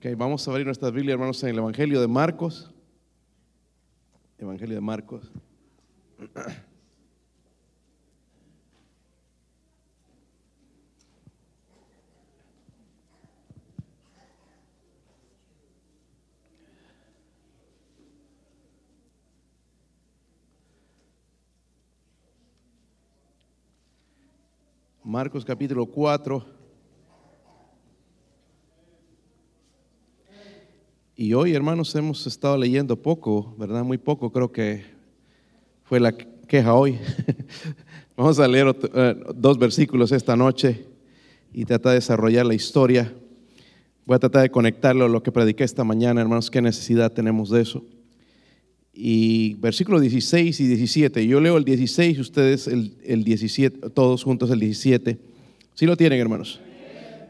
Okay, vamos a abrir nuestras Biblias, hermanos, en el Evangelio de Marcos. Evangelio de Marcos. Marcos capítulo 4. Y hoy, hermanos, hemos estado leyendo poco, ¿verdad? Muy poco, creo que fue la queja hoy. Vamos a leer eh, dos versículos esta noche y tratar de desarrollar la historia. Voy a tratar de conectarlo a lo que prediqué esta mañana, hermanos, qué necesidad tenemos de eso. Y versículos 16 y 17. Yo leo el 16, ustedes el, el 17, todos juntos el 17. ¿Sí lo tienen, hermanos?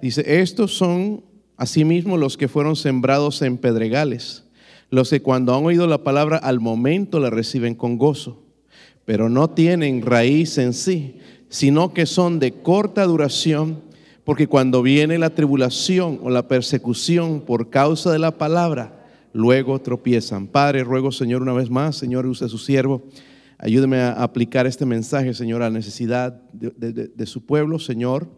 Dice, estos son Asimismo, los que fueron sembrados en pedregales, los que cuando han oído la palabra al momento la reciben con gozo, pero no tienen raíz en sí, sino que son de corta duración, porque cuando viene la tribulación o la persecución por causa de la palabra, luego tropiezan. Padre, ruego, Señor, una vez más, Señor, use a su siervo. Ayúdeme a aplicar este mensaje, Señor, a la necesidad de, de su pueblo, Señor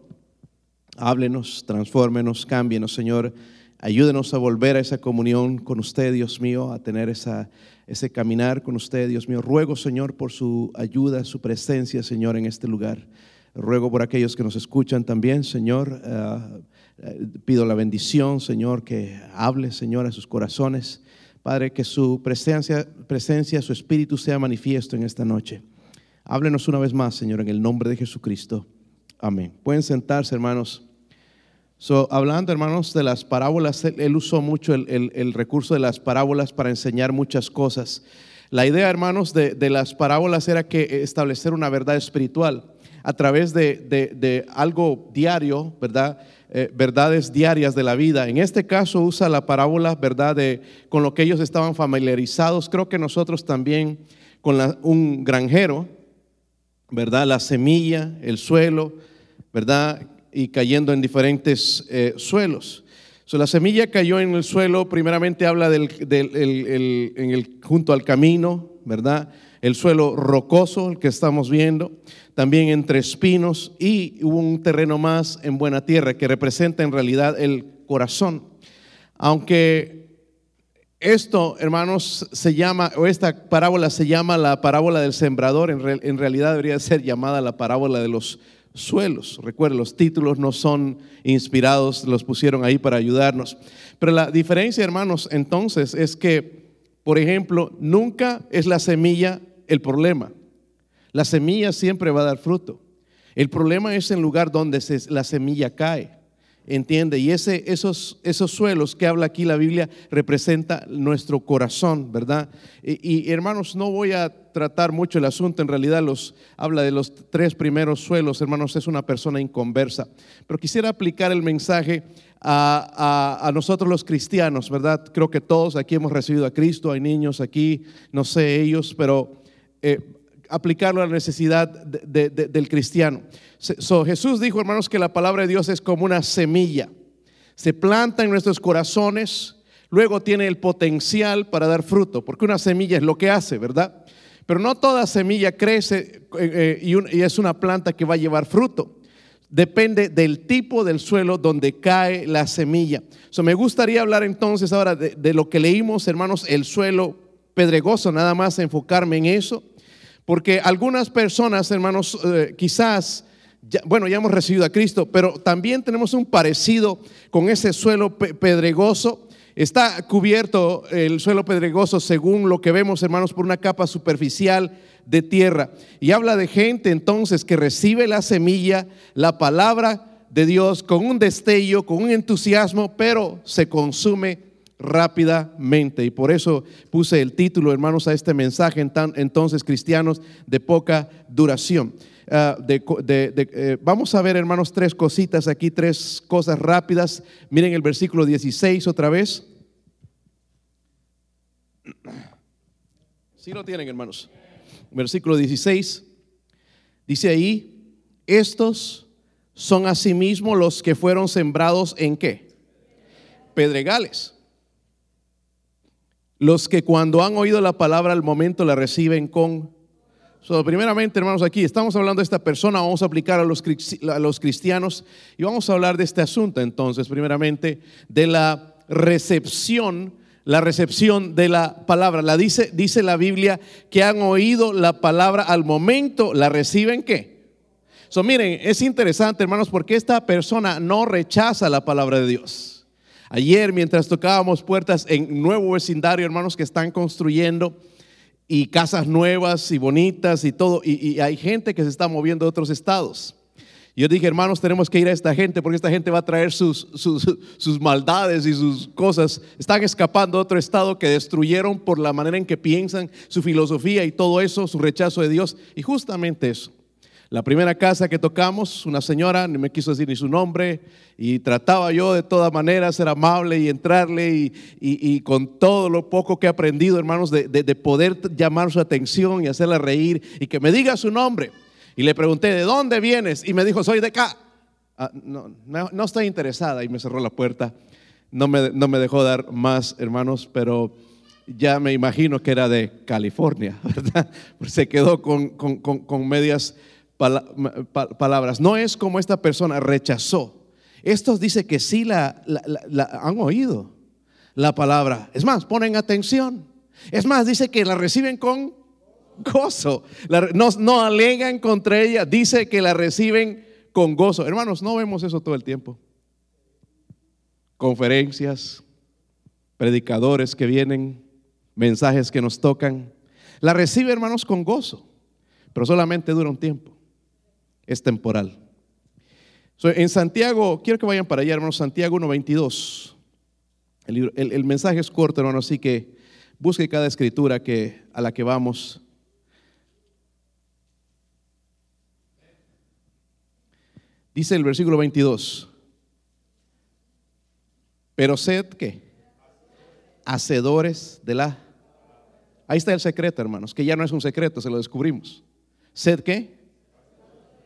Háblenos, transfórmenos, cámbienos, Señor. Ayúdenos a volver a esa comunión con usted, Dios mío, a tener esa, ese caminar con usted, Dios mío. Ruego, Señor, por su ayuda, su presencia, Señor, en este lugar. Ruego por aquellos que nos escuchan también, Señor. Eh, eh, pido la bendición, Señor, que hable, Señor, a sus corazones. Padre, que su presencia, presencia, su espíritu sea manifiesto en esta noche. Háblenos una vez más, Señor, en el nombre de Jesucristo. Amén. Pueden sentarse, hermanos. So, hablando, hermanos, de las parábolas, él, usó mucho el, recurso de las parábolas para enseñar muchas cosas. La idea, hermanos, de, las parábolas era que establecer una verdad espiritual a través de, algo diario, ¿verdad? Eh, verdades diarias de la vida. En este caso usa la parábola, ¿verdad? De, con lo que ellos estaban familiarizados. Creo que nosotros también con un granjero, ¿verdad? La semilla, el suelo, ¿verdad? Y cayendo en diferentes eh, suelos. So, la semilla cayó en el suelo, primeramente habla del, en el, junto al camino, ¿verdad? El suelo rocoso, el que estamos viendo, también entre espinos y hubo un terreno más en buena tierra que representa en realidad el corazón. Aunque esto, hermanos, se llama, o esta parábola se llama la parábola del sembrador, en, en realidad debería ser llamada la parábola de los suelos. Recuerden, los títulos no son inspirados, los pusieron ahí para ayudarnos. Pero la diferencia, hermanos, entonces es que, por ejemplo, nunca es la semilla el problema. La semilla siempre va a dar fruto. El problema es el lugar donde la semilla cae. ¿Entiende? Y ese, esos, esos suelos que habla aquí la Biblia representa nuestro corazón, ¿verdad? Y, hermanos, no voy a tratar mucho el asunto, en realidad los, habla de los tres primeros suelos, hermanos, es una persona inconversa. Pero quisiera aplicar el mensaje a, nosotros los cristianos, ¿verdad? Creo que todos aquí hemos recibido a Cristo, hay niños aquí, no sé ellos, pero... Eh, aplicarlo a la necesidad del cristiano. Jesús dijo, hermanos, que la palabra de Dios es como una semilla. Se planta en nuestros corazones, luego tiene el potencial para dar fruto, porque una semilla es lo que hace, ¿verdad? Pero no toda semilla crece eh, eh, y, es una planta que va a llevar fruto. Depende del tipo del suelo donde cae la semilla. me gustaría hablar entonces ahora de lo que leímos, hermanos, el suelo pedregoso, nada más enfocarme en eso. Porque algunas personas, hermanos, eh, quizás, bueno, ya hemos recibido a Cristo, pero también tenemos un parecido con ese suelo pedregoso. Está cubierto el suelo pedregoso, según lo que vemos, hermanos, por una capa superficial de tierra. Y habla de gente entonces que recibe la semilla, la palabra de Dios con un destello, con un entusiasmo, pero se consume rápidamente. Y por eso puse el título, hermanos, a este mensaje, entonces cristianos de poca duración. Ah, eh, vamos a ver, hermanos, tres cositas aquí, tres cosas rápidas. Miren el versículo 16 otra vez. Si lo tienen, hermanos. Versículo 16. Dice ahí, estos son asimismo los que fueron sembrados en qué? pedregales. Los que cuando han oído la palabra al momento la reciben con... So, primeramente, hermanos, aquí estamos hablando de esta persona, vamos a aplicar a los, a los cristianos y vamos a hablar de este asunto entonces, primeramente, de la recepción la recepción de la palabra. La dice, dice la Biblia que han oído la palabra al momento, ¿la reciben qué? So, miren, es interesante, hermanos, porque esta persona no rechaza la palabra de Dios. Ayer, mientras tocábamos puertas en nuevo vecindario, hermanos, que están construyendo y casas nuevas y bonitas y todo, y, hay gente que se está moviendo de otros estados. Yo dije, hermanos, tenemos que ir a esta gente porque esta gente va a traer sus, sus, maldades y sus cosas. Están escapando de otro estado que destruyeron por la manera en que piensan, su filosofía y todo eso, su rechazo de Dios. Y justamente eso. La primera casa que tocamos, una señora, no me quiso decir ni su nombre, y trataba yo de todas maneras ser amable y entrarle, y, con todo lo poco que he aprendido, hermanos, de, de poder llamar su atención y hacerla reír, y que me diga su nombre. Y le pregunté, ¿de dónde vienes? Y me dijo, soy de acá. Ah, no, no, estoy interesada. Y me cerró la puerta. No me, no me dejó dar más, hermanos, pero ya me imagino que era de California, ¿verdad? Se quedó con, con, con, medias palabras. No es como esta persona rechazó. Estos dice que sí la, han oído la palabra. Es más, ponen atención. Es más, dice que la reciben con gozo. no, no alegan contra ella, dice que la reciben con gozo. Hermanos, no vemos eso todo el tiempo. Conferencias, predicadores que vienen, mensajes que nos tocan. La recibe, hermanos, con gozo, pero solamente dura un tiempo. Es temporal. en Santiago, quiero que vayan para allá, hermanos, Santiago 1.22. El, el, mensaje es corto, hermanos, así que busque cada escritura que, a la que vamos. Dice el versículo 22. Pero sed qué? Hacedores de la... Ahí está el secreto, hermanos, que ya no es un secreto, se lo descubrimos. ¿Sed qué?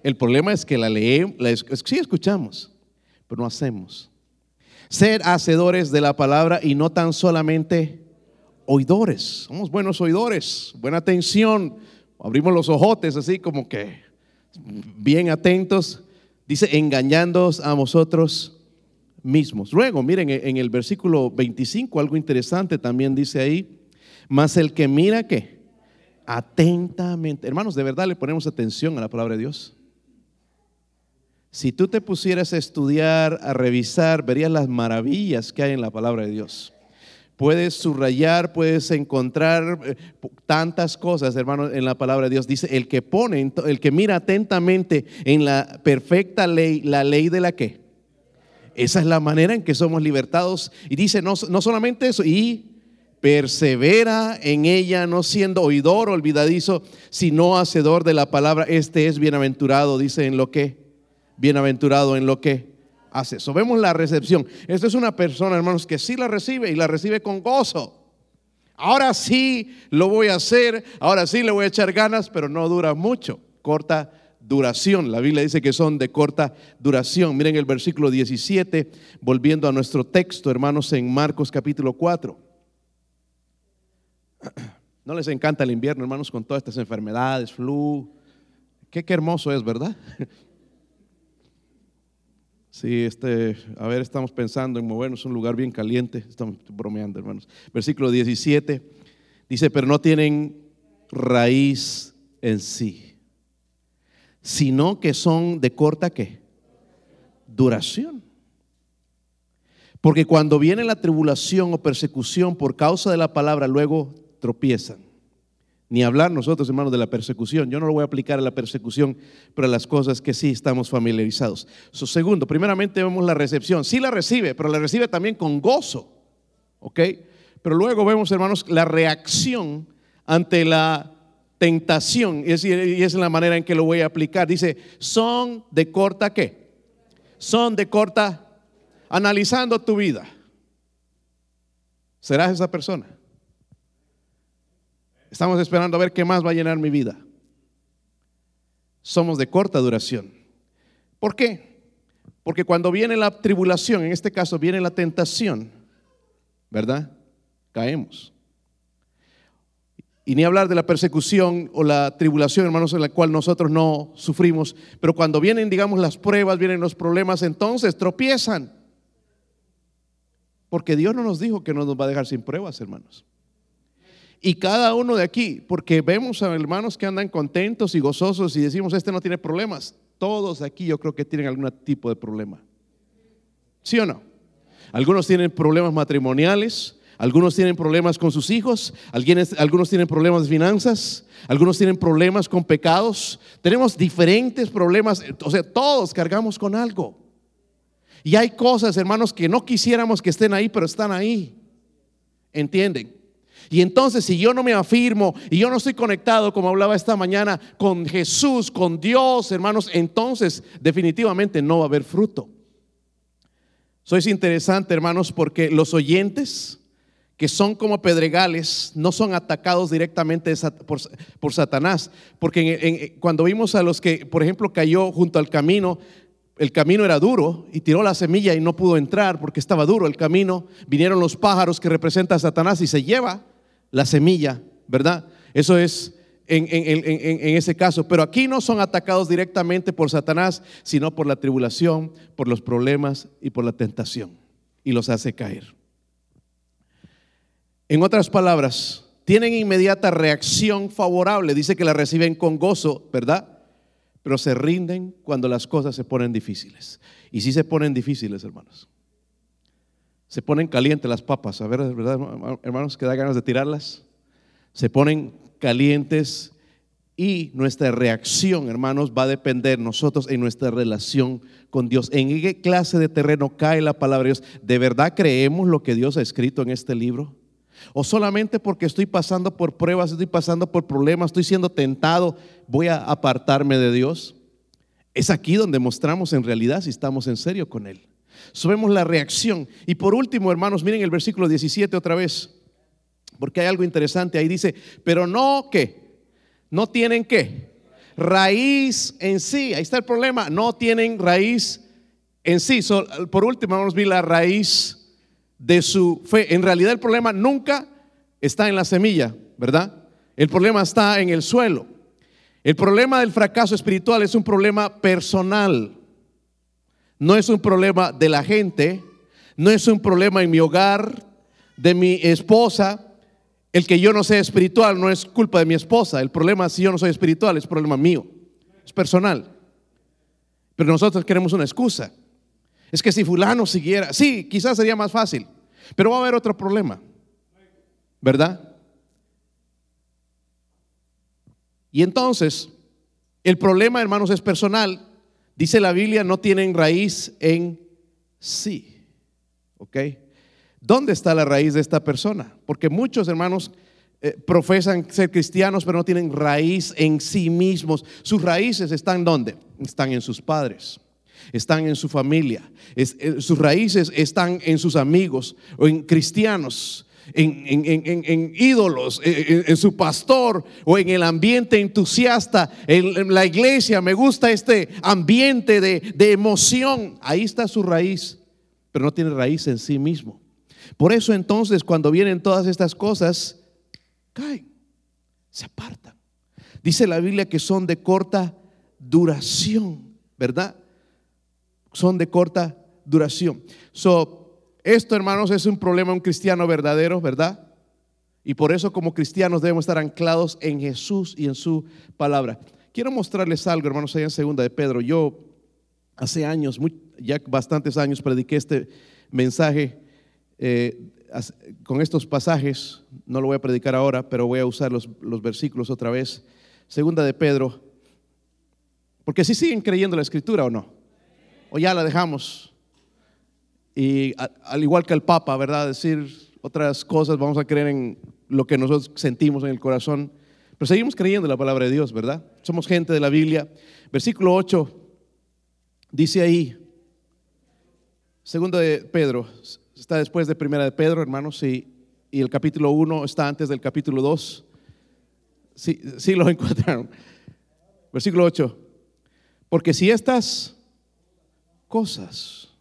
El problema es que la leemos, la, sí escuchamos, pero no hacemos. Ser hacedores de la palabra y no tan solamente oidores. Somos buenos oidores, buena atención. Abrimos los ojotes así como que bien atentos Dice, engañándoos a vosotros mismos. Luego, miren, en el versículo 25, algo interesante también dice ahí, más el que mira que atentamente, hermanos, de verdad le ponemos atención a la palabra de Dios. Si tú te pusieras a estudiar, a revisar, verías las maravillas que hay en la palabra de Dios. Puedes subrayar, puedes encontrar eh, tantas cosas, hermano, en la palabra de Dios. Dice, el que pone, el que mira atentamente en la perfecta ley, la ley de la que. Esa es la manera en que somos libertados. Y dice, no, no solamente eso, y persevera en ella, no siendo oidor olvidadizo, sino hacedor de la palabra. Este es bienaventurado, dice en lo que, bienaventurado en lo que hace eso. Vemos la recepción. Esta es una persona, hermanos, que sí la recibe y la recibe con gozo. Ahora sí lo voy a hacer, ahora sí le voy a echar ganas, pero no dura mucho, corta duración. La Biblia dice que son de corta duración. Miren el versículo 17, volviendo a nuestro texto, hermanos, en Marcos capítulo 4. ¿No les encanta el invierno, hermanos, con todas estas enfermedades, flu? Qué, qué hermoso es, ¿verdad? Sí, este, a ver, estamos pensando en movernos a un lugar bien caliente. Estamos bromeando, hermanos. Versículo 17 dice, pero no tienen raíz en sí, sino que son de corta qué? Duración. Porque cuando viene la tribulación o persecución por causa de la palabra, luego tropiezan. Ni hablar nosotros, hermanos, de la persecución. Yo no lo voy a aplicar a la persecución, pero a las cosas que sí estamos familiarizados. segundo, primeramente vemos la recepción. Sí la recibe, pero la recibe también con gozo. ¿Ok? Pero luego vemos, hermanos, la reacción ante la tentación. Y es, y es la manera en que lo voy a aplicar. Dice, son de corta qué? Son de corta, analizando tu vida. ¿Serás esa persona? Estamos esperando a ver qué más va a llenar mi vida. Somos de corta duración. ¿Por qué? Porque cuando viene la tribulación, en este caso viene la tentación, ¿verdad? Caemos. Y ni hablar de la persecución o la tribulación, hermanos, en la cual nosotros no sufrimos. Pero cuando vienen, digamos, las pruebas, vienen los problemas, entonces tropiezan. Porque Dios no nos dijo que no nos va a dejar sin pruebas, hermanos. Y cada uno de aquí, porque vemos a hermanos que andan contentos y gozosos y decimos, este no tiene problemas. Todos aquí yo creo que tienen algún tipo de problema. ¿Sí o no? Algunos tienen problemas matrimoniales, algunos tienen problemas con sus hijos, algunos tienen problemas de finanzas, algunos tienen problemas con pecados. Tenemos diferentes problemas, o sea, todos cargamos con algo. Y hay cosas, hermanos, que no quisiéramos que estén ahí, pero están ahí. ¿Entienden? Y entonces si yo no me afirmo y yo no estoy conectado, como hablaba esta mañana, con Jesús, con Dios, hermanos, entonces definitivamente no va a haber fruto. Eso es interesante, hermanos, porque los oyentes, que son como pedregales, no son atacados directamente por, Satanás. Porque cuando vimos a los que, por ejemplo, cayó junto al camino, el camino era duro y tiró la semilla y no pudo entrar porque estaba duro el camino. Vinieron los pájaros que representan a Satanás y se lleva la semilla, ¿verdad? Eso es en, en, ese caso. Pero aquí no son atacados directamente por Satanás, sino por la tribulación, por los problemas y por la tentación. Y los hace caer. En otras palabras, tienen inmediata reacción favorable. Dice que la reciben con gozo, ¿verdad? Pero se rinden cuando las cosas se ponen difíciles. Y si se ponen difíciles, hermanos. Se ponen calientes las papas, a ver, ¿verdad, hermanos? Que da ganas de tirarlas. Se ponen calientes y nuestra reacción, hermanos, va a depender nosotros en nuestra relación con Dios. ¿En qué clase de terreno cae la palabra de Dios? ¿De verdad creemos lo que Dios ha escrito en este libro? O solamente porque estoy pasando por pruebas, estoy pasando por problemas, estoy siendo tentado, voy a apartarme de Dios. Es aquí donde mostramos en realidad si estamos en serio con Él. Subemos la reacción. Y por último, hermanos, miren el versículo 17 otra vez, porque hay algo interesante ahí. Dice, pero no que, no tienen que, raíz en sí. Ahí está el problema, no tienen raíz en sí. por último, vamos a ver la raíz de su fe. En realidad el problema nunca está en la semilla, ¿verdad? El problema está en el suelo. El problema del fracaso espiritual es un problema personal. No es un problema de la gente, no es un problema en mi hogar, de mi esposa. El que yo no sea espiritual no es culpa de mi esposa. El problema si yo no soy espiritual es problema mío. Es personal. Pero nosotros queremos una excusa. Es que si fulano siguiera, sí, quizás sería más fácil, pero va a haber otro problema, ¿verdad? Y entonces, el problema, hermanos, es personal. Dice la Biblia, no tienen raíz en sí. ¿Ok? ¿Dónde está la raíz de esta persona? Porque muchos hermanos eh, profesan ser cristianos, pero no tienen raíz en sí mismos. Sus raíces están ¿dónde? Están en sus padres están en su familia, eh, sus raíces están en sus amigos o en cristianos, en, ídolos, en, su pastor o en el ambiente entusiasta, en, la iglesia. Me gusta este ambiente de, de emoción. Ahí está su raíz, pero no tiene raíz en sí mismo. Por eso entonces cuando vienen todas estas cosas, caen, se apartan. Dice la Biblia que son de corta duración, ¿verdad? son de corta duración. So, esto, hermanos, es un problema un cristiano verdadero, ¿verdad? Y por eso como cristianos debemos estar anclados en Jesús y en su palabra. Quiero mostrarles algo, hermanos, allá en segunda de Pedro. Yo hace años, ya bastantes años, prediqué este mensaje eh, con estos pasajes. No lo voy a predicar ahora, pero voy a usar los, los versículos otra vez. Segunda de Pedro. Porque si siguen creyendo la escritura o no o ya la dejamos. Y al igual que el Papa, ¿verdad? Decir otras cosas, vamos a creer en lo que nosotros sentimos en el corazón. Pero seguimos creyendo en la palabra de Dios, ¿verdad? Somos gente de la Biblia. Versículo 8 dice ahí, segundo de Pedro, está después de primera de Pedro, hermanos, y, y el capítulo 1 está antes del capítulo 2. Sí, sí lo encontraron. Versículo 8. Porque si estas cosas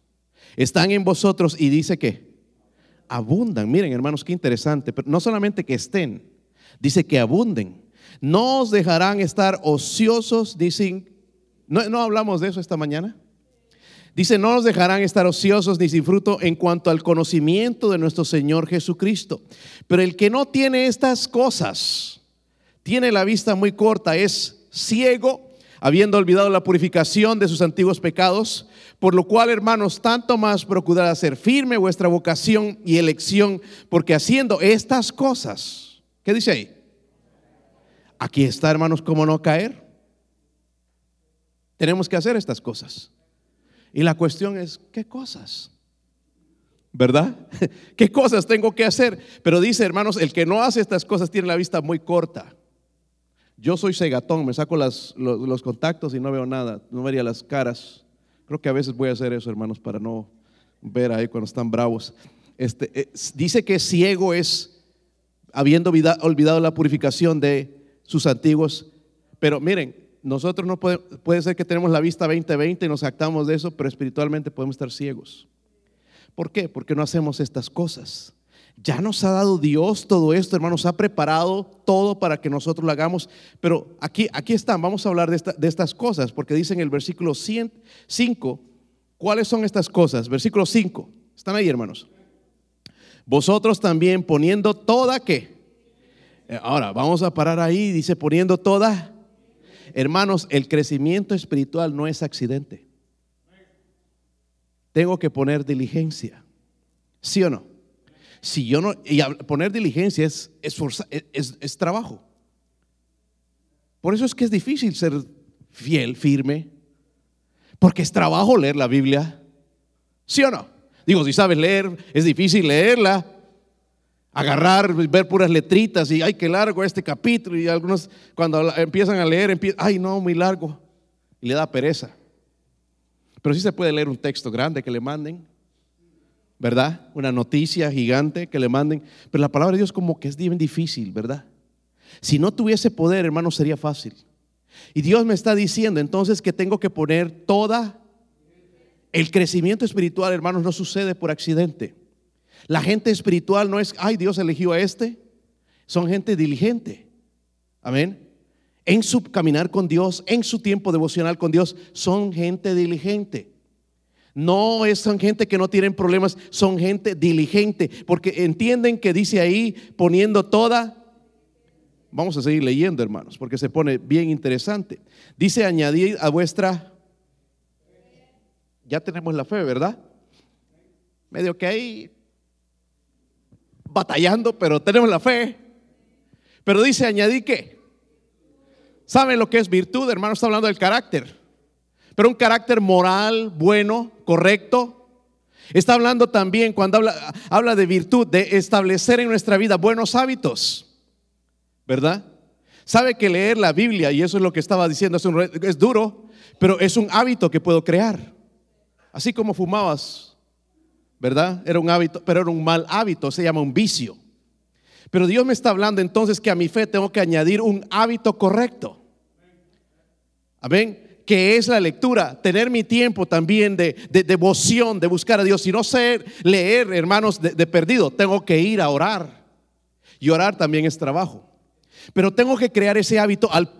están en vosotros y dice que abundan. Miren, hermanos, qué interesante. Pero no solamente que estén, dice que abunden. No os dejarán estar ociosos, dicen. ¿No, no hablamos de eso esta mañana? Dice, no nos dejarán estar ociosos ni sin fruto en cuanto al conocimiento de nuestro Señor Jesucristo. Pero el que no tiene estas cosas, tiene la vista muy corta, es ciego, habiendo olvidado la purificación de sus antiguos pecados, por lo cual, hermanos, tanto más procurad hacer firme vuestra vocación y elección, porque haciendo estas cosas, ¿qué dice ahí? Aquí está, hermanos, cómo no caer. Tenemos que hacer estas cosas. Y la cuestión es, ¿qué cosas? ¿Verdad? ¿Qué cosas tengo que hacer? Pero dice, hermanos, el que no hace estas cosas tiene la vista muy corta. Yo soy cegatón, me saco los, contactos y no veo nada, no vería las caras. Creo que a veces voy a hacer eso, hermanos, para no ver ahí cuando están bravos. Este, eh, dice que ciego es habiendo olvidado la purificación de sus antiguos. Pero miren, nosotros no puede, puede ser que tenemos la vista 20-20 y nos actamos de eso, pero espiritualmente podemos estar ciegos. ¿Por qué? Porque no hacemos estas cosas. Ya nos ha dado Dios todo esto, hermanos, ha preparado todo para que nosotros lo hagamos. Pero aquí, aquí están, vamos a hablar de, de estas cosas, porque dice en el versículo 5, ¿cuáles son estas cosas? Versículo 5, ¿están ahí, hermanos? Vosotros también poniendo toda qué. Eh, ahora, vamos a parar ahí, dice poniendo toda Hermanos, el crecimiento espiritual no es accidente. Tengo que poner diligencia. ¿Sí o no? Si yo no, y poner diligencia es, es, es trabajo. Por eso es que es difícil ser fiel, firme, porque es trabajo leer la Biblia. ¿Sí o no? Digo, si sabes leer, es difícil leerla agarrar, ver puras letritas y ay, qué largo este capítulo. Y algunos cuando empiezan a leer, empiezan, ay, no, muy largo. Y le da pereza. Pero sí se puede leer un texto grande que le manden, ¿verdad? Una noticia gigante que le manden. Pero la palabra de Dios como que es bien difícil, ¿verdad? Si no tuviese poder, hermano, sería fácil. Y Dios me está diciendo entonces que tengo que poner toda... El crecimiento espiritual, hermanos, no sucede por accidente. La gente espiritual no es, ay, Dios eligió a este. Son gente diligente. Amén. En su caminar con Dios, en su tiempo devocional con Dios, son gente diligente. No son gente que no tienen problemas, son gente diligente, porque entienden que dice ahí poniendo toda. Vamos a seguir leyendo, hermanos, porque se pone bien interesante. Dice añadir a vuestra. Ya tenemos la fe, ¿verdad? Medio que ahí batallando, pero tenemos la fe. Pero dice, añadí que, ¿saben lo que es virtud? Hermano, está hablando del carácter. Pero un carácter moral, bueno, correcto. Está hablando también, cuando habla, de virtud, de establecer en nuestra vida buenos hábitos. ¿Verdad? Sabe que leer la Biblia, y eso es lo que estaba diciendo, es, es duro, pero es un hábito que puedo crear. Así como fumabas ¿verdad? Era un hábito, pero era un mal hábito, se llama un vicio. Pero Dios me está hablando entonces que a mi fe tengo que añadir un hábito correcto. Amén. Que es la lectura, tener mi tiempo también de, devoción, de buscar a Dios. Si no sé leer, hermanos, de, perdido, tengo que ir a orar. Y orar también es trabajo. Pero tengo que crear ese hábito al,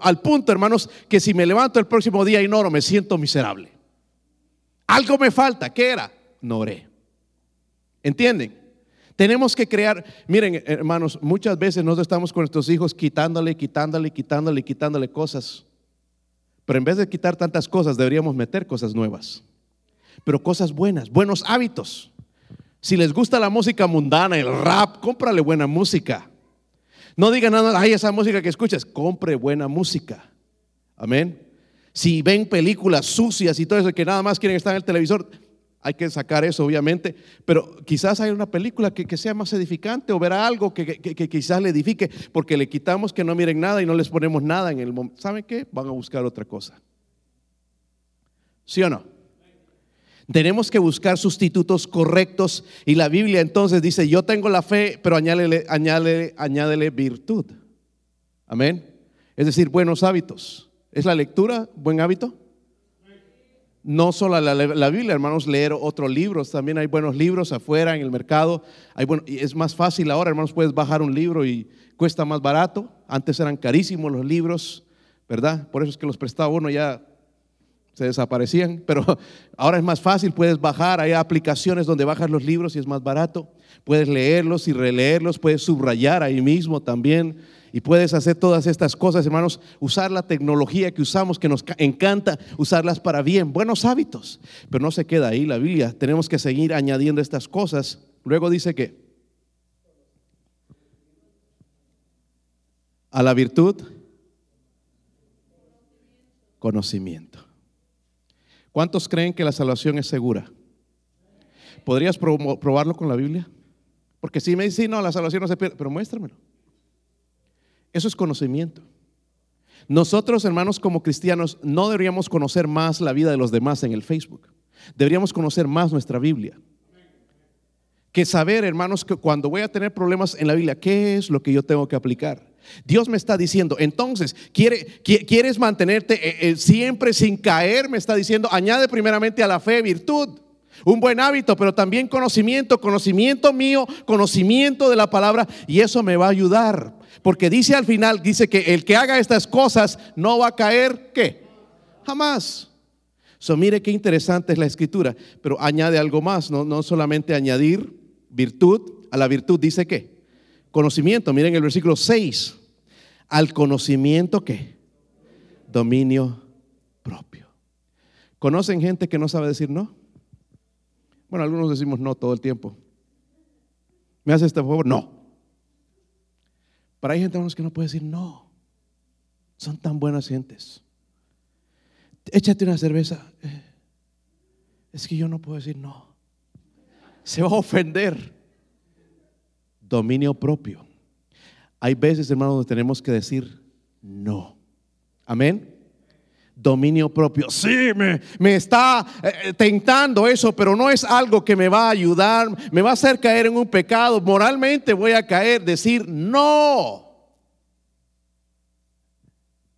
al, punto, hermanos, que si me levanto el próximo día y no oro, me siento miserable. Algo me falta. ¿Qué era? no oré. ¿Entienden? Tenemos que crear, miren hermanos, muchas veces nosotros estamos con nuestros hijos quitándole, quitándole, quitándole, quitándole cosas. Pero en vez de quitar tantas cosas, deberíamos meter cosas nuevas. Pero cosas buenas, buenos hábitos. Si les gusta la música mundana, el rap, cómprale buena música. No digan nada, ay, esa música que escuchas, compre buena música. Amén. Si ven películas sucias y todo eso que nada más quieren estar en el televisor, hay que sacar eso, obviamente, pero quizás hay una película que, sea más edificante o verá algo que, quizás le edifique, porque le quitamos que no miren nada y no les ponemos nada en el momento. ¿Saben qué? Van a buscar otra cosa. ¿Sí o no? Tenemos que buscar sustitutos correctos y la Biblia entonces dice, yo tengo la fe, pero añádele, añádele, añádele virtud. Amén. Es decir, buenos hábitos. ¿Es la lectura buen hábito? No solo la, la, Biblia, hermanos, leer otros libros. También hay buenos libros afuera en el mercado. Hay bueno, es más fácil ahora, hermanos, puedes bajar un libro y cuesta más barato. Antes eran carísimos los libros, ¿verdad? Por eso es que los prestaba uno ya se desaparecían, pero ahora es más fácil, puedes bajar, hay aplicaciones donde bajas los libros y es más barato, puedes leerlos y releerlos, puedes subrayar ahí mismo también y puedes hacer todas estas cosas, hermanos, usar la tecnología que usamos, que nos encanta usarlas para bien, buenos hábitos, pero no se queda ahí la Biblia, tenemos que seguir añadiendo estas cosas. Luego dice que a la virtud, conocimiento. ¿Cuántos creen que la salvación es segura? ¿Podrías probarlo con la Biblia? Porque si me dicen, no, la salvación no se pierde, pero muéstramelo. Eso es conocimiento. Nosotros, hermanos, como cristianos, no deberíamos conocer más la vida de los demás en el Facebook. Deberíamos conocer más nuestra Biblia. Que saber, hermanos, que cuando voy a tener problemas en la Biblia, ¿qué es lo que yo tengo que aplicar? Dios me está diciendo, entonces, ¿quieres mantenerte eh, eh, siempre sin caer? Me está diciendo, añade primeramente a la fe virtud, un buen hábito, pero también conocimiento, conocimiento mío, conocimiento de la palabra, y eso me va a ayudar. Porque dice al final, dice que el que haga estas cosas no va a caer, ¿qué? Jamás. So, mire qué interesante es la escritura, pero añade algo más, no, no solamente añadir virtud, a la virtud dice que Conocimiento, miren el versículo 6. Al conocimiento que dominio propio. ¿Conocen gente que no sabe decir no? Bueno, algunos decimos no todo el tiempo. ¿Me hace este favor? No. Pero hay gente que no puede decir no. Son tan buenas gentes. Échate una cerveza. Eh, es que yo no puedo decir no. Se va a ofender dominio propio. Hay veces, hermanos, donde tenemos que decir no. Amén. Dominio propio. Sí, me, me está eh, tentando eso, pero no es algo que me va a ayudar, me va a hacer caer en un pecado. Moralmente voy a caer, decir no.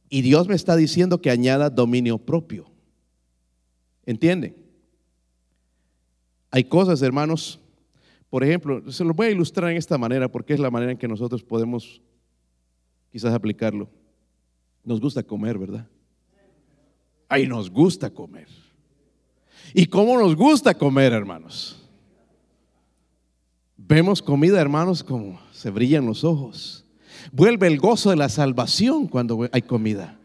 Y Dios me está diciendo que añada dominio propio. ¿Entienden? Hay cosas, hermanos, por ejemplo, se lo voy a ilustrar en esta manera porque es la manera en que nosotros podemos quizás aplicarlo. Nos gusta comer, ¿verdad? Ay, nos gusta comer. ¿Y cómo nos gusta comer, hermanos? Vemos comida, hermanos, como se brillan los ojos. Vuelve el gozo de la salvación cuando hay comida.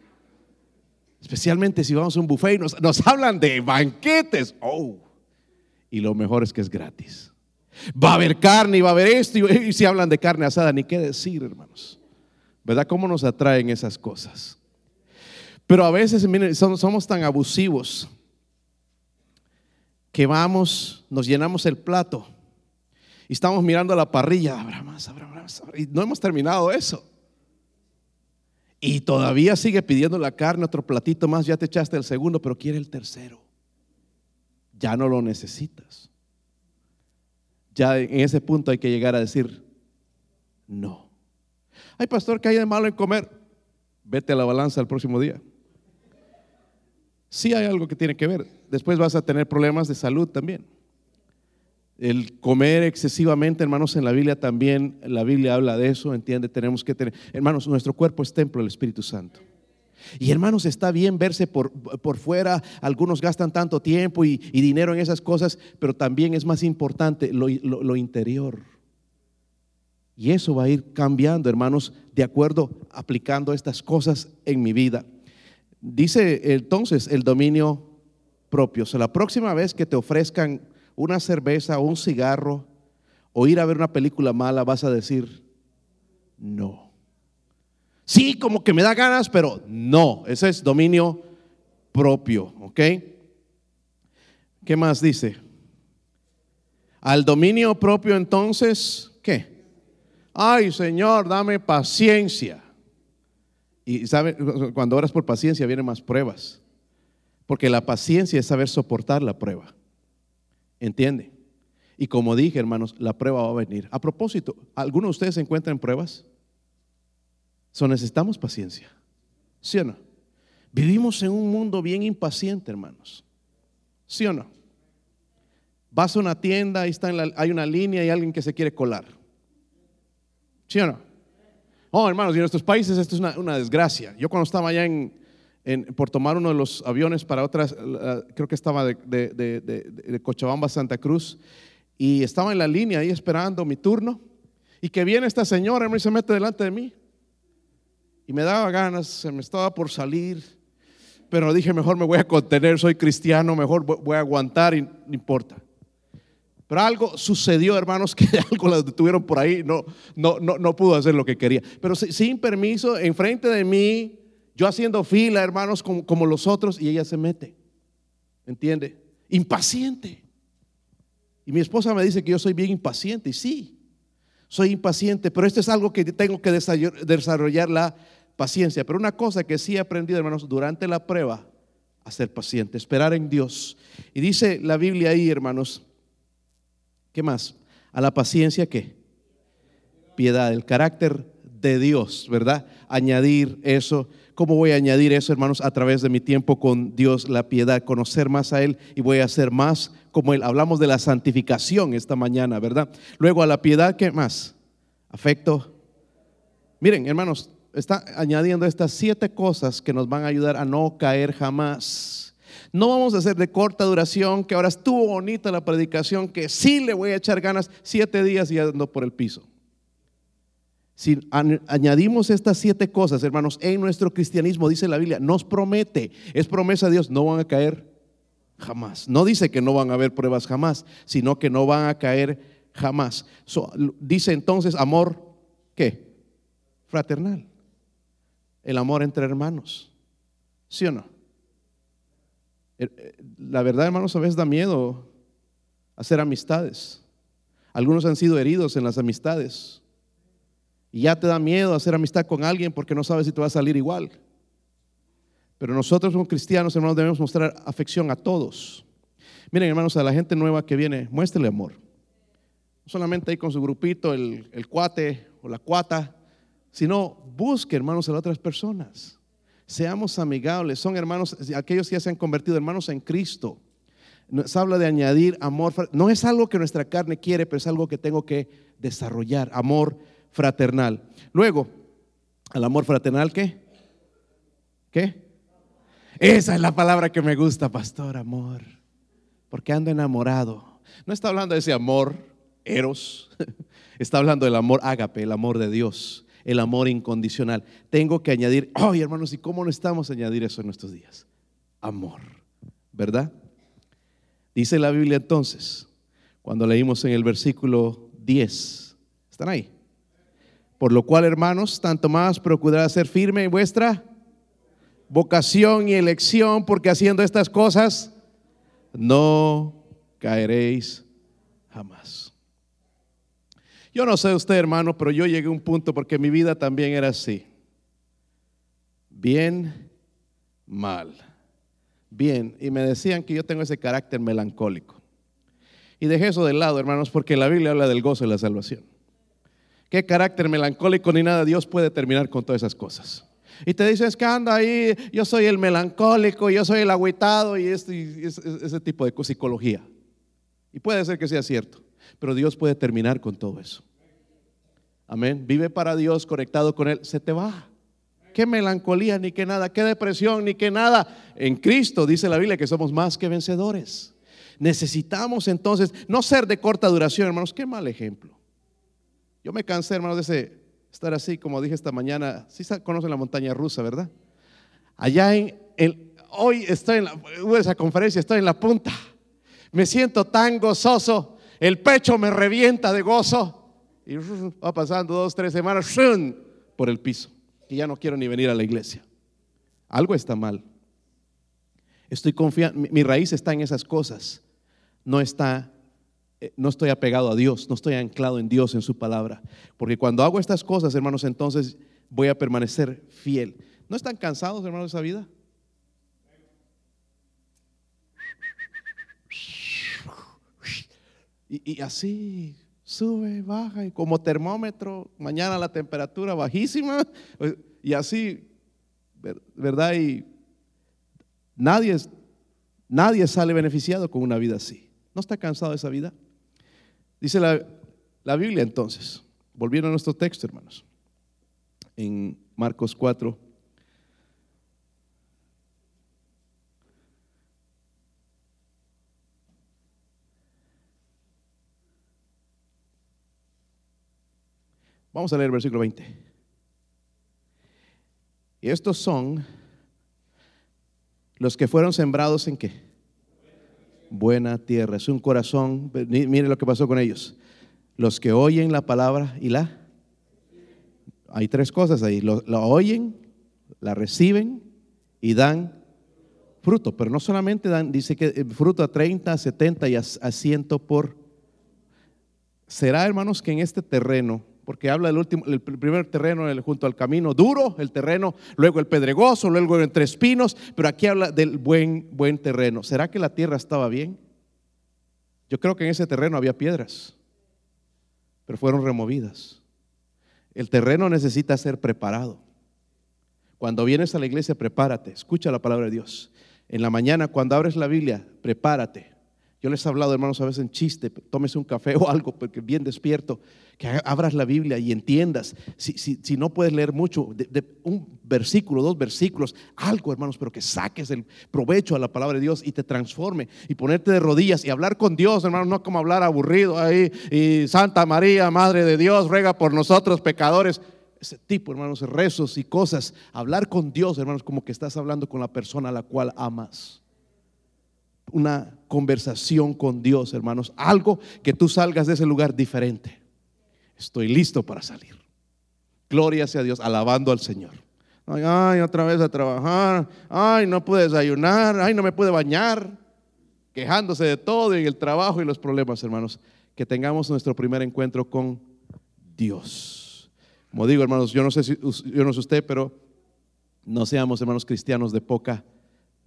Especialmente si vamos a un buffet y nos, nos hablan de banquetes. Oh, y lo mejor es que es gratis. Va a haber carne y va a haber esto. Y, si hablan de carne asada, ni qué decir, hermanos. ¿Verdad? ¿Cómo nos atraen esas cosas? Pero a veces, somos, tan abusivos que vamos, nos llenamos el plato y estamos mirando la parrilla. Habrá más. Y no hemos terminado eso. Y todavía sigue pidiendo la carne, otro platito más. Ya te echaste el segundo, pero quiere el tercero. Ya no lo necesitas ya en ese punto hay que llegar a decir, no. Ay, pastor, ¿qué hay de malo en comer? Vete a la balanza el próximo día. Sí hay algo que tiene que ver. Después vas a tener problemas de salud también. El comer excesivamente, hermanos, en la Biblia también, la Biblia habla de eso, entiende, tenemos que tener, hermanos, nuestro cuerpo es templo del Espíritu Santo. Y hermanos, está bien verse por, por fuera, algunos gastan tanto tiempo y, dinero en esas cosas, pero también es más importante lo, lo interior. Y eso va a ir cambiando, hermanos, de acuerdo aplicando estas cosas en mi vida. Dice entonces el dominio propio. O sea, la próxima vez que te ofrezcan una cerveza o un cigarro o ir a ver una película mala, vas a decir, no. Sí, como que me da ganas, pero no, ese es dominio propio, ¿ok? ¿Qué más dice? Al dominio propio entonces, ¿qué? Ay, Señor, dame paciencia. Y sabe, cuando oras por paciencia vienen más pruebas. Porque la paciencia es saber soportar la prueba. ¿Entiende? Y como dije, hermanos, la prueba va a venir. A propósito, ¿alguno de ustedes se encuentra en pruebas? So necesitamos paciencia. ¿Sí o no? Vivimos en un mundo bien impaciente, hermanos. ¿Sí o no? Vas a una tienda, y está hay una línea y alguien que se quiere colar. ¿Sí o no? Oh, hermanos, y en nuestros países esto es una, desgracia. Yo cuando estaba allá en, por tomar uno de los aviones para otras, creo que estaba de, de, Cochabamba a Santa Cruz, y estaba en la línea ahí esperando mi turno, y que viene esta señora y se mete delante de mí. Y me daba ganas, se me estaba por salir, pero dije, mejor me voy a contener, soy cristiano, mejor voy a aguantar y no importa. Pero algo sucedió, hermanos, que algo la detuvieron por ahí, no, no, no, pudo hacer lo que quería. Pero sin permiso, enfrente de mí, yo haciendo fila, hermanos, como, como los otros, y ella se mete. ¿Entiende? Impaciente. Y mi esposa me dice que yo soy bien impaciente, y sí, soy impaciente, pero esto es algo que tengo que desarrollar la paciencia. Pero una cosa que sí he aprendido, hermanos, durante la prueba, a ser paciente, esperar en Dios. Y dice la Biblia ahí, hermanos, ¿qué más? A la paciencia, ¿qué? Piedad, el carácter de Dios, ¿verdad? Añadir eso. ¿Cómo voy a añadir eso, hermanos? A través de mi tiempo con Dios, la piedad, conocer más a Él y voy a ser más como Él. Hablamos de la santificación esta mañana, ¿verdad? Luego a la piedad, ¿qué más? Afecto. Miren, hermanos, está añadiendo estas siete cosas que nos van a ayudar a no caer jamás. No vamos a hacer de corta duración, que ahora estuvo bonita la predicación, que sí le voy a echar ganas siete días y ando por el piso. Si añadimos estas siete cosas, hermanos, en nuestro cristianismo, dice la Biblia, nos promete, es promesa de Dios, no van a caer jamás. No dice que no van a haber pruebas jamás, sino que no van a caer jamás. dice entonces amor, ¿qué? Fraternal. El amor entre hermanos. ¿Sí o no? Eh, la verdad, hermanos, a veces da miedo hacer amistades. Algunos han sido heridos en las amistades. Y ya te da miedo hacer amistad con alguien porque no sabes si te va a salir igual. Pero nosotros como cristianos, hermanos, debemos mostrar afección a todos. Miren, hermanos, a la gente nueva que viene, muéstrele amor. No solamente ahí con su grupito, el, el cuate o la cuata, sino busque, hermanos, a las otras personas. Seamos amigables. Son hermanos, aquellos que ya se han convertido hermanos en Cristo. Se habla de añadir amor. No es algo que nuestra carne quiere, pero es algo que tengo que desarrollar. Amor fraternal. Luego, al amor fraternal, ¿qué? ¿Qué? Esa es la palabra que me gusta, pastor, amor. Porque ando enamorado. No está hablando de ese amor eros, está hablando del amor ágape, el amor de Dios, el amor incondicional. Tengo que añadir, ay hermanos, ¿y cómo no estamos a añadir eso en nuestros días? Amor, ¿verdad? Dice la Biblia entonces, cuando leímos en el versículo 10, ¿están ahí? Por lo cual, hermanos, tanto más procurad ser firme en vuestra vocación y elección, porque haciendo estas cosas no caeréis jamás. Yo no sé usted, hermano, pero yo llegué a un punto porque mi vida también era así. Bien, mal. Bien. Y me decían que yo tengo ese carácter melancólico. Y dejé eso de lado, hermanos, porque la Biblia habla del gozo de la salvación qué carácter melancólico ni nada, Dios puede terminar con todas esas cosas. Y te dices que anda ahí, yo soy el melancólico, yo soy el agüitado y, este, ese tipo de psicología. Y puede ser que sea cierto, pero Dios puede terminar con todo eso. Amén. Vive para Dios, conectado con Él, se te va. Qué melancolía, ni qué nada, qué depresión, ni qué nada. En Cristo dice la Biblia que somos más que vencedores. Necesitamos entonces no ser de corta duración, hermanos. Qué mal ejemplo. Yo me cansé, hermano, de ese, estar así, como dije esta mañana. Sí conocen la montaña rusa, ¿verdad? Allá en, el, hoy estoy en la, esa conferencia, estoy en la punta. Me siento tan gozoso, el pecho me revienta de gozo. Y va pasando dos, tres semanas por el piso. Y ya no quiero ni venir a la iglesia. Algo está mal. Estoy confiando, mi raíz está en esas cosas. No está eh, no estoy apegado a Dios, no estoy anclado en Dios, en su palabra. Porque cuando hago estas cosas, hermanos, entonces voy a permanecer fiel. ¿No están cansados, hermanos, de esa vida? Y, así sube, baja, y como termómetro, mañana la temperatura bajísima, y así, ¿verdad? Y nadie Nadie sale beneficiado con una vida así. ¿No está cansado de esa vida? Dice la, la Biblia entonces, volviendo a nuestro texto, hermanos, en Marcos 4. Vamos a leer el versículo 20. Y estos son los que fueron sembrados en qué? Buena tierra. Es un corazón. Mire lo que pasó con ellos. Los que oyen la palabra y la. Hay tres cosas ahí. Lo, oyen, la reciben y dan fruto. Pero no solamente dan, dice que eh, fruto a 30, 70 y a, a 100 por. Será, hermanos, que en este terreno porque habla del último, el primer terreno junto al camino duro, el terreno, luego el pedregoso, luego entre espinos, pero aquí habla del buen, buen terreno. ¿Será que la tierra estaba bien? Yo creo que en ese terreno había piedras, pero fueron removidas. El terreno necesita ser preparado. Cuando vienes a la iglesia, prepárate, escucha la palabra de Dios. En la mañana, cuando abres la Biblia, prepárate. Yo les he hablado, hermanos, a veces en chiste, tómese un café o algo, porque bien despierto, que abras la Biblia y entiendas. Si, si, no puedes leer mucho, de, un versículo, dos versículos, algo, hermanos, pero que saques el provecho a la palabra de Dios y te transforme y ponerte de rodillas y hablar con Dios, hermanos, no como hablar aburrido ahí. Y Santa María, Madre de Dios, ruega por nosotros pecadores. Ese tipo, hermanos, rezos y cosas. Hablar con Dios, hermanos, como que estás hablando con la persona a la cual amas una conversación con Dios, hermanos. Algo que tú salgas de ese lugar diferente. Estoy listo para salir. Gloria sea Dios, alabando al Señor. Ay, otra vez a trabajar. Ay, no pude desayunar. Ay, no me pude bañar. Quejándose de todo y el trabajo y los problemas, hermanos. Que tengamos nuestro primer encuentro con Dios. Como digo, hermanos, yo no sé si yo no sé usted, pero no seamos hermanos cristianos de poca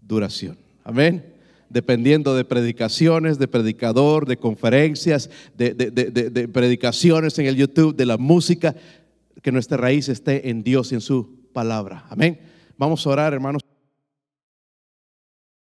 duración. Amén dependiendo de predicaciones, de predicador, de conferencias, de, predicaciones en el YouTube, de la música, que nuestra raíz esté en Dios y en su palabra. Amén. Vamos a orar, hermanos.